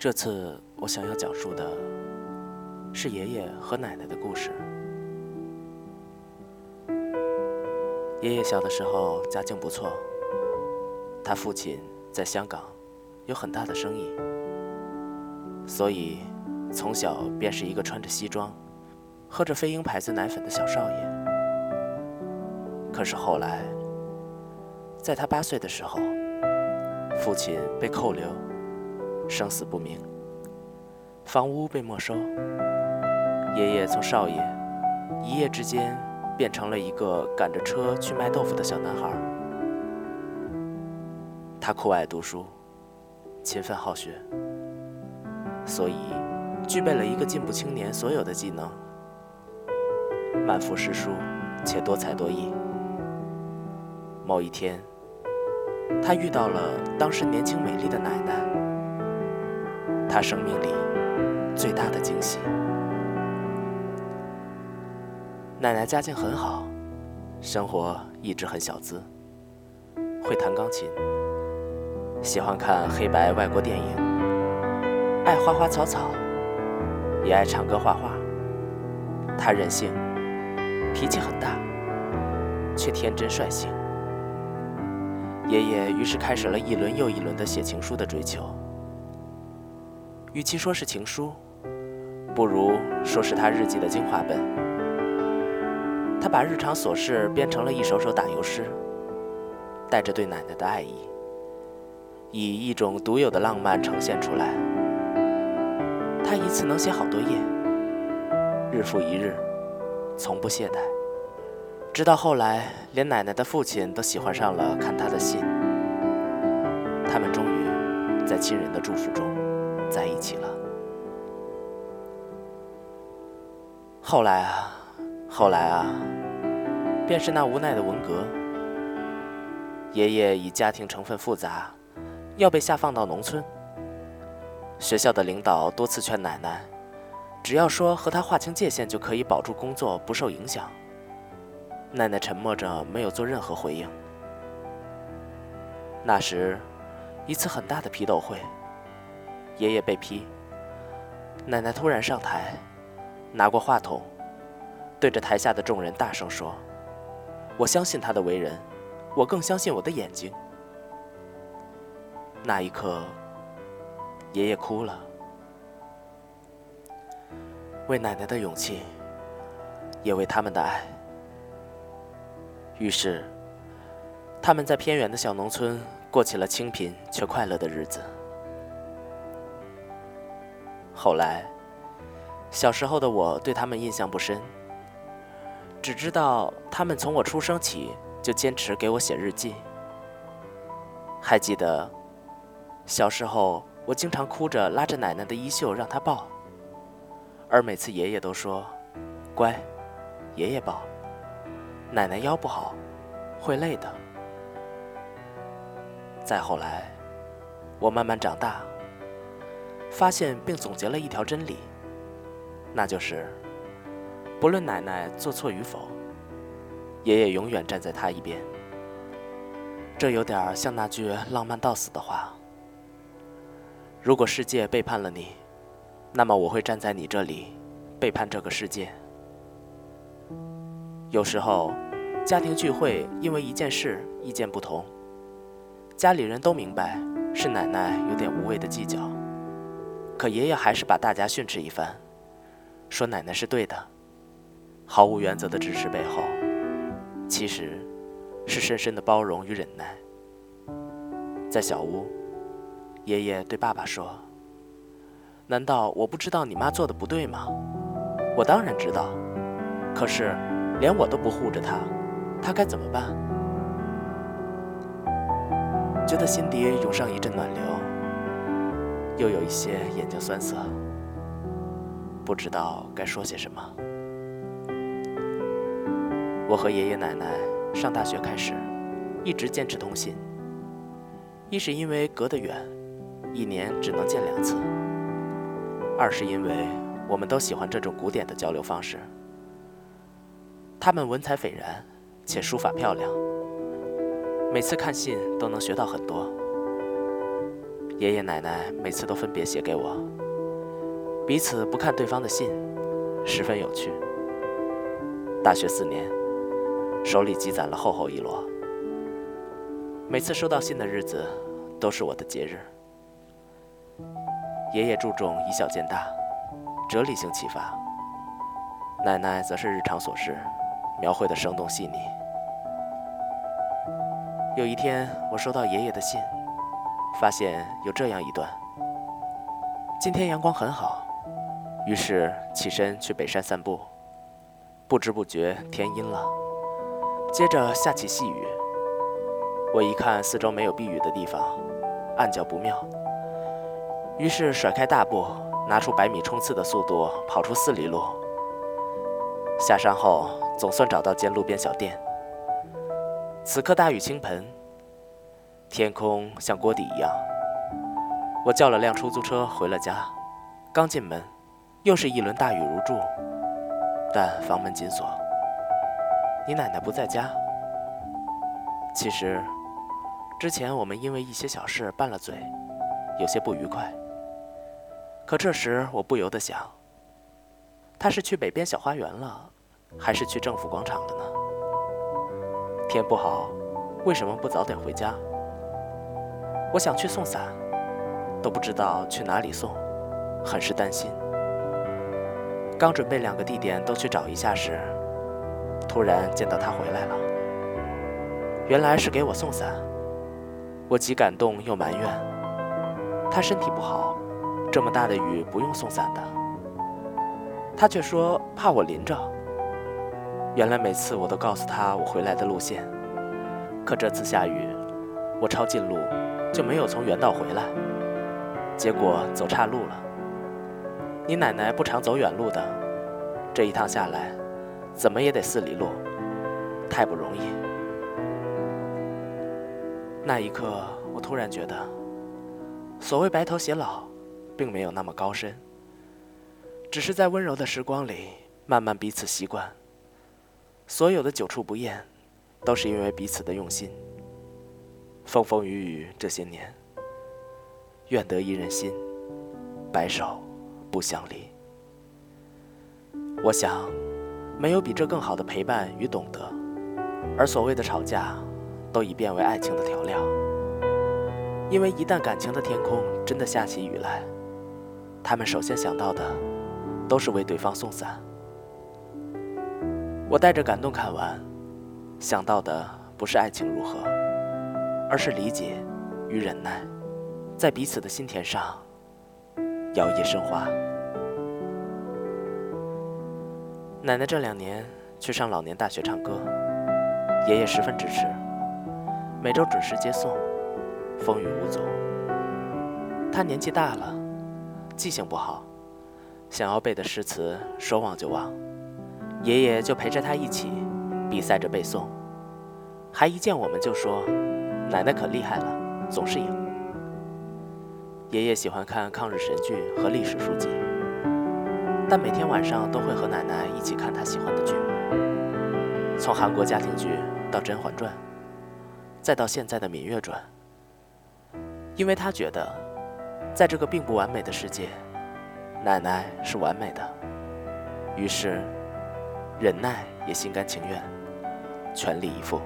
这次我想要讲述的是爷爷和奶奶的故事。爷爷小的时候家境不错，他父亲在香港有很大的生意，所以从小便是一个穿着西装、喝着飞鹰牌子奶粉的小少爷。可是后来，在他八岁的时候，父亲被扣留，生死不明，房屋被没收，爷爷从少爷一夜之间变成了一个赶着车去卖豆腐的小男孩。他酷爱读书，勤奋好学，所以具备了一个进步青年所有的技能：满腹诗书，且多才多艺。某一天，他遇到了当时年轻美丽的，他生命里最大的惊喜。奶奶家境很好，生活一直很小资，会弹钢琴，喜欢看黑白外国电影，爱花花草草，也爱唱歌画画。她任性，脾气很大，却天真率性。爷爷于是开始了一轮又一轮的写情书的追求。与其说是情书，不如说是他日记的精华本。他把日常琐事编成了一首首打油诗，带着对奶奶的爱意，以一种独有的浪漫呈现出来。他一次能写好多页，日复一日，从不懈怠。直到后来，连奶奶的父亲都喜欢上了看他的信。他们终于在亲人的祝福中在一起了。后来啊，后来啊，便是那无奈的文革。爷爷以家庭成分复杂，要被下放到农村。学校的领导多次劝奶奶，只要说和他划清界限，就可以保住工作不受影响。奶奶沉默着，没有做任何回应。那时，一次很大的批斗会，爷爷被批，奶奶突然上台，拿过话筒，对着台下的众人大声说：“我相信他的为人，我更相信我的眼睛。”那一刻，爷爷哭了，为奶奶的勇气，也为他们的爱。于是，他们在偏远的小农村过起了清贫却快乐的日子。后来，小时候的我对他们印象不深，只知道他们从我出生起就坚持给我写日记。还记得，小时候我经常哭着拉着奶奶的衣袖让她抱，而每次爷爷都说：“乖，爷爷抱。”奶奶腰不好，会累的。再后来，我慢慢长大，发现并总结了一条真理，那就是：不论奶奶做错与否，爷爷永远站在她一边。这有点像那句浪漫到死的话：如果世界背叛了你，那么我会站在你这里，背叛这个世界。有时候，家庭聚会因为一件事意见不同，家里人都明白是奶奶有点无谓的计较，可爷爷还是把大家训斥一番，说奶奶是对的。毫无原则的支持背后，其实是深深的包容与忍耐。在小屋，爷爷对爸爸说：“难道我不知道你妈做的不对吗？我当然知道，可是……”连我都不护着他，他该怎么办？觉得心底涌上一阵暖流，又有一些眼睛酸涩，不知道该说些什么。我和爷爷奶奶上大学开始，一直坚持通信。一是因为隔得远，一年只能见两次；二是因为我们都喜欢这种古典的交流方式。他们文采斐然，且书法漂亮。每次看信都能学到很多。爷爷奶奶每次都分别写给我，彼此不看对方的信，十分有趣。大学四年，手里积攒了厚厚一摞，每次收到信的日子，都是我的节日。爷爷注重以小见大，哲理性启发；奶奶则是日常琐事，描绘的生动细腻。有一天，我收到爷爷的信。发现有这样一段：今天阳光很好，于是起身去北山散步。不知不觉天阴了，接着下起细雨。我一看四周没有避雨的地方，暗叫不妙，于是甩开大步，拿出百米冲刺的速度跑出四里路。下山后，总算找到间路边小店。此刻大雨倾盆。天空像锅底一样，我叫了辆出租车回了家。刚进门，又是一轮大雨如注，但房门紧锁。你奶奶不在家。其实，之前我们因为一些小事拌了嘴，有些不愉快。可这时我不由得想，她是去北边小花园了，还是去政府广场了呢？天不好，为什么不早点回家？我想去送伞，都不知道去哪里送，很是担心。刚准备两个地点都去找一下时，突然见到他回来了。原来是给我送伞，我既感动又埋怨。他身体不好，这么大的雨不用送伞的。他却说怕我淋着。原来每次我都告诉他我回来的路线，可这次下雨，我抄近路。就没有从原道回来，结果走岔路了。你奶奶不常走远路的，这一趟下来，怎么也得四里路，太不容易。那一刻，我突然觉得，所谓白头偕老，并没有那么高深，只是在温柔的时光里，慢慢彼此习惯。所有的久处不厌，都是因为彼此的用心。风风雨雨这些年，愿得一人心，白首不相离。我想，没有比这更好的陪伴与懂得。而所谓的吵架，都已变为爱情的调料。因为一旦感情的天空真的下起雨来，他们首先想到的，都是为对方送伞。我带着感动看完，想到的不是爱情如何。而是理解与忍耐，在彼此的心田上摇曳生花。奶奶这两年去上老年大学唱歌，爷爷十分支持，每周准时接送，风雨无阻。他年纪大了，记性不好，想要背的诗词说忘就忘，爷爷就陪着他一起比赛着背诵，还一见我们就说。奶奶可厉害了，总是赢。爷爷喜欢看抗日神剧和历史书籍，但每天晚上都会和奶奶一起看他喜欢的剧，从韩国家庭剧到《甄嬛传》，再到现在的《芈月传》。因为他觉得，在这个并不完美的世界，奶奶是完美的，于是忍耐也心甘情愿，全力以赴。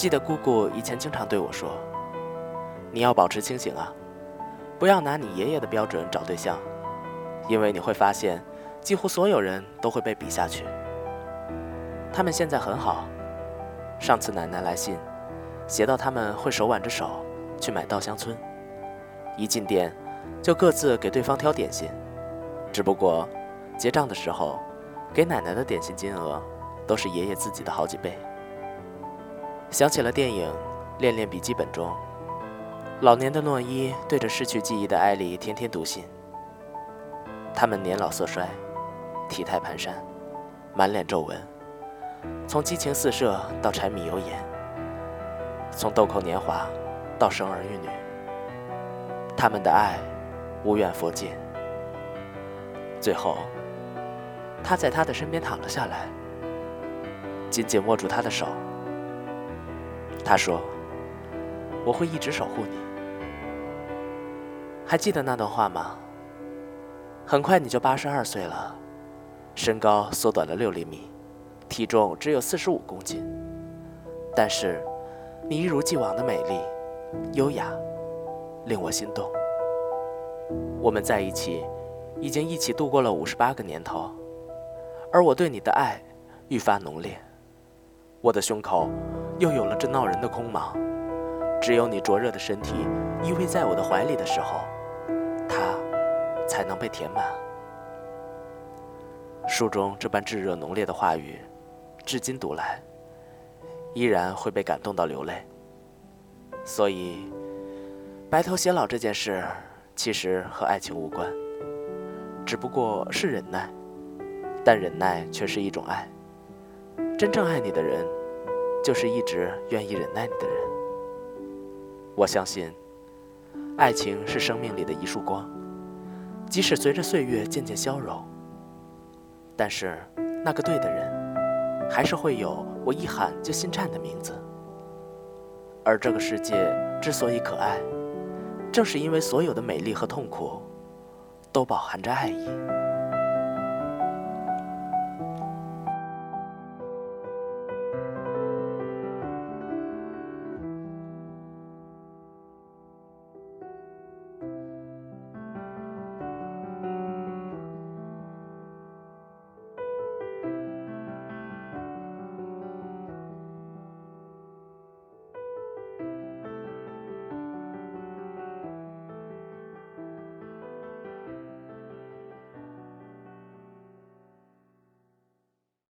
记得姑姑以前经常对我说：“你要保持清醒啊，不要拿你爷爷的标准找对象，因为你会发现，几乎所有人都会被比下去。他们现在很好，上次奶奶来信，写到他们会手挽着手去买稻香村，一进店就各自给对方挑点心，只不过结账的时候，给奶奶的点心金额都是爷爷自己的好几倍。”想起了电影《恋恋笔记本》中，老年的诺伊对着失去记忆的艾莉天天读信。他们年老色衰，体态蹒跚，满脸皱纹，从激情四射到柴米油盐，从豆蔻年华到生儿育女，他们的爱无远佛界。最后，他在他的身边躺了下来，紧紧握住他的手。他说：“我会一直守护你，还记得那段话吗？很快你就八十二岁了，身高缩短了六厘米，体重只有四十五公斤，但是你一如既往的美丽、优雅，令我心动。我们在一起，已经一起度过了五十八个年头，而我对你的爱愈发浓烈，我的胸口又有了这闹人的空茫，只有你灼热的身体依偎在我的怀里的时候。它才能被填满。书中这般炙热浓烈的话语，至今读来，依然会被感动到流泪。所以，白头偕老这件事，其实和爱情无关，只不过是忍耐，但忍耐却是一种爱。真正爱你的人，就是一直愿意忍耐你的人。我相信。爱情是生命里的一束光，即使随着岁月渐渐消融，但是那个对的人，还是会有我一喊就心颤的名字。而这个世界之所以可爱，正是因为所有的美丽和痛苦，都饱含着爱意。